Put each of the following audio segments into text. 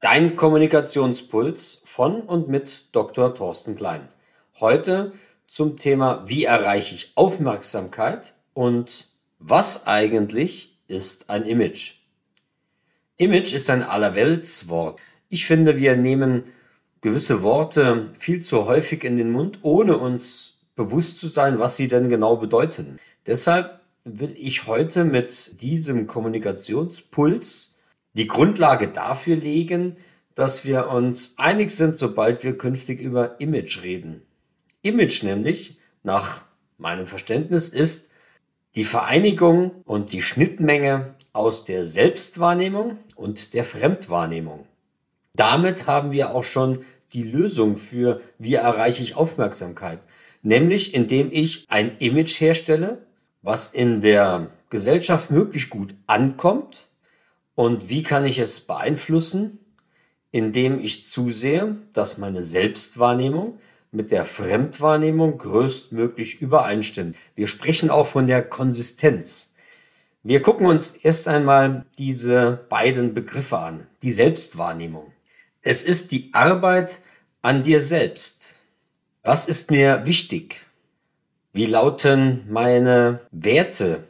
Dein Kommunikationspuls von und mit Dr. Thorsten Klein. Heute zum Thema, wie erreiche ich Aufmerksamkeit und was eigentlich ist ein Image? Image ist ein Allerweltswort. Ich finde, wir nehmen gewisse Worte viel zu häufig in den Mund, ohne uns bewusst zu sein, was sie denn genau bedeuten. Deshalb will ich heute mit diesem Kommunikationspuls die Grundlage dafür legen, dass wir uns einig sind, sobald wir künftig über Image reden. Image nämlich, nach meinem Verständnis, ist die Vereinigung und die Schnittmenge aus der Selbstwahrnehmung und der Fremdwahrnehmung. Damit haben wir auch schon die Lösung für, wie erreiche ich Aufmerksamkeit, nämlich indem ich ein Image herstelle, was in der Gesellschaft möglichst gut ankommt, und wie kann ich es beeinflussen? Indem ich zusehe, dass meine Selbstwahrnehmung mit der Fremdwahrnehmung größtmöglich übereinstimmt. Wir sprechen auch von der Konsistenz. Wir gucken uns erst einmal diese beiden Begriffe an. Die Selbstwahrnehmung. Es ist die Arbeit an dir selbst. Was ist mir wichtig? Wie lauten meine Werte?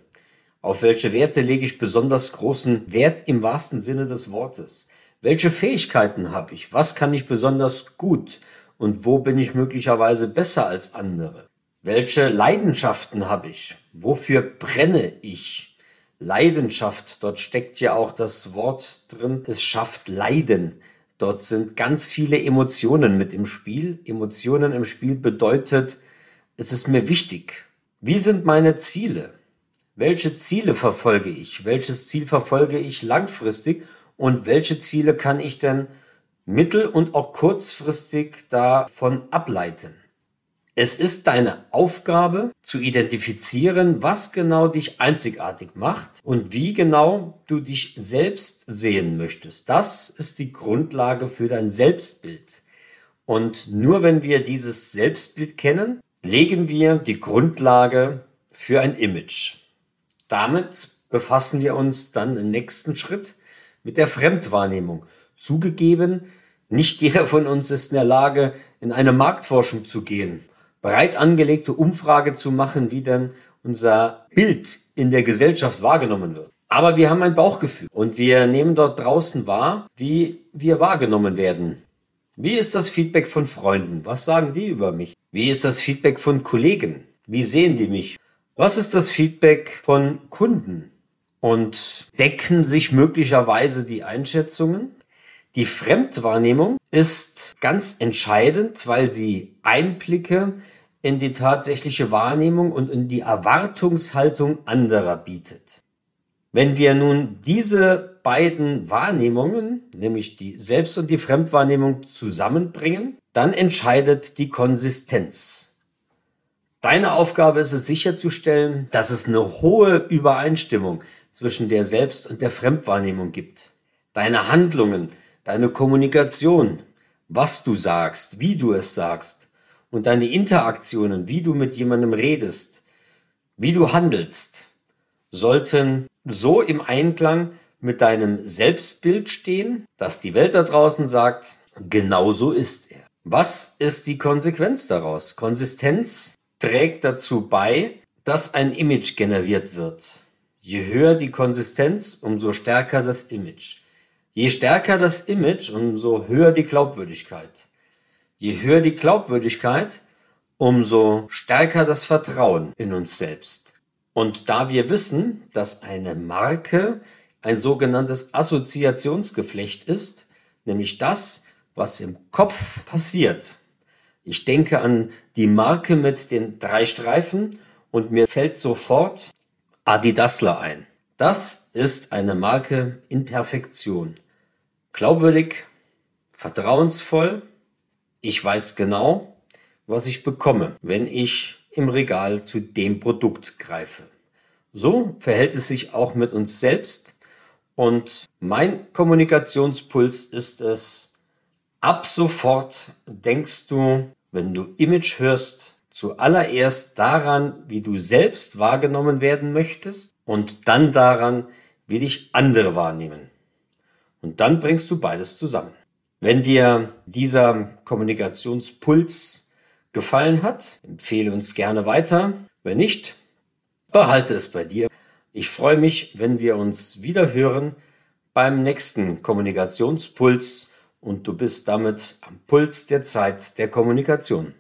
Auf welche Werte lege ich besonders großen Wert im wahrsten Sinne des Wortes? Welche Fähigkeiten habe ich? Was kann ich besonders gut? Und wo bin ich möglicherweise besser als andere? Welche Leidenschaften habe ich? Wofür brenne ich? Leidenschaft, dort steckt ja auch das Wort drin, es schafft Leiden. Dort sind ganz viele Emotionen mit im Spiel. Emotionen im Spiel bedeutet, es ist mir wichtig. Wie sind meine Ziele? Welche Ziele verfolge ich? Welches Ziel verfolge ich langfristig? Und welche Ziele kann ich denn mittel- und auch kurzfristig davon ableiten? Es ist deine Aufgabe zu identifizieren, was genau dich einzigartig macht und wie genau du dich selbst sehen möchtest. Das ist die Grundlage für dein Selbstbild. Und nur wenn wir dieses Selbstbild kennen, legen wir die Grundlage für ein Image. Damit befassen wir uns dann im nächsten Schritt mit der Fremdwahrnehmung. Zugegeben, nicht jeder von uns ist in der Lage, in eine Marktforschung zu gehen, breit angelegte Umfrage zu machen, wie denn unser Bild in der Gesellschaft wahrgenommen wird. Aber wir haben ein Bauchgefühl und wir nehmen dort draußen wahr, wie wir wahrgenommen werden. Wie ist das Feedback von Freunden? Was sagen die über mich? Wie ist das Feedback von Kollegen? Wie sehen die mich? Was ist das Feedback von Kunden? Und decken sich möglicherweise die Einschätzungen? Die Fremdwahrnehmung ist ganz entscheidend, weil sie Einblicke in die tatsächliche Wahrnehmung und in die Erwartungshaltung anderer bietet. Wenn wir nun diese beiden Wahrnehmungen, nämlich die Selbst- und die Fremdwahrnehmung zusammenbringen, dann entscheidet die Konsistenz. Deine Aufgabe ist es sicherzustellen, dass es eine hohe Übereinstimmung zwischen der Selbst- und der Fremdwahrnehmung gibt. Deine Handlungen, deine Kommunikation, was du sagst, wie du es sagst und deine Interaktionen, wie du mit jemandem redest, wie du handelst, sollten so im Einklang mit deinem Selbstbild stehen, dass die Welt da draußen sagt, genau so ist er. Was ist die Konsequenz daraus? Konsistenz trägt dazu bei, dass ein Image generiert wird. Je höher die Konsistenz, umso stärker das Image. Je stärker das Image, umso höher die Glaubwürdigkeit. Je höher die Glaubwürdigkeit, umso stärker das Vertrauen in uns selbst. Und da wir wissen, dass eine Marke ein sogenanntes Assoziationsgeflecht ist, nämlich das, was im Kopf passiert, ich denke an die Marke mit den drei Streifen und mir fällt sofort Adidasler ein. Das ist eine Marke in Perfektion. Glaubwürdig, vertrauensvoll. Ich weiß genau, was ich bekomme, wenn ich im Regal zu dem Produkt greife. So verhält es sich auch mit uns selbst. Und mein Kommunikationspuls ist es, ab sofort denkst du wenn du Image hörst, zuallererst daran, wie du selbst wahrgenommen werden möchtest und dann daran, wie dich andere wahrnehmen. Und dann bringst du beides zusammen. Wenn dir dieser Kommunikationspuls gefallen hat, empfehle uns gerne weiter. Wenn nicht, behalte es bei dir. Ich freue mich, wenn wir uns wieder hören beim nächsten Kommunikationspuls und du bist damit am Puls der Zeit der Kommunikation.